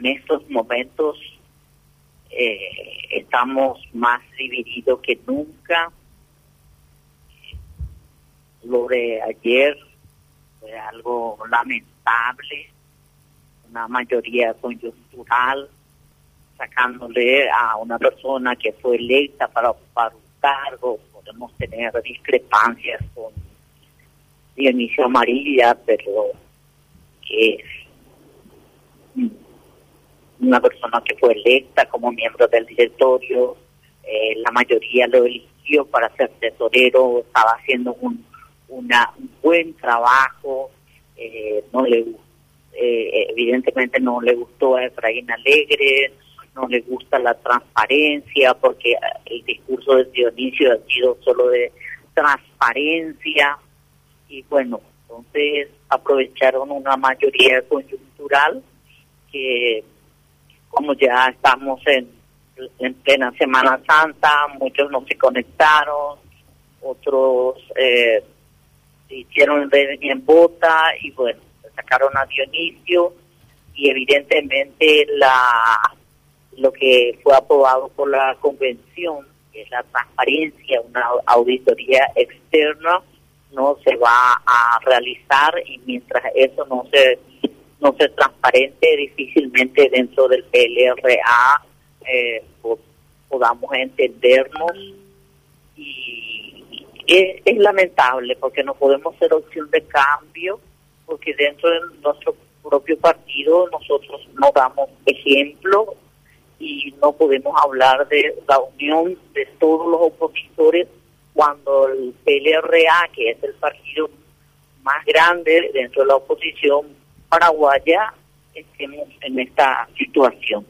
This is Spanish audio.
en estos momentos eh, estamos más divididos que nunca. Lo de ayer fue algo lamentable, una mayoría coyuntural, sacándole a una persona que fue electa para ocupar un cargo. Podemos tener discrepancias con Dionisio Amarilla, pero que es una persona que fue electa como miembro del directorio, eh, la mayoría lo eligió para ser tesorero, estaba haciendo un, una, un buen trabajo, eh, no le eh, evidentemente no le gustó a Efraín Alegre, no le gusta la transparencia, porque el discurso de Dionisio ha sido solo de transparencia, y bueno, entonces aprovecharon una mayoría coyuntural que como ya estamos en, en plena Semana Santa, muchos no se conectaron, otros eh, hicieron en bota y bueno, sacaron a Dionisio y evidentemente la lo que fue aprobado por la convención, que es la transparencia, una auditoría externa, no se va a realizar y mientras eso no se no se transparente, difícilmente dentro del PLRA eh, podamos entendernos. Y es, es, lamentable porque no podemos ser opción de cambio porque dentro de nuestro propio partido nosotros no damos ejemplo y no podemos hablar de la unión de todos los opositores cuando el PLRA, que es el partido más grande dentro de la oposición, paraguaya estemos en esta situación.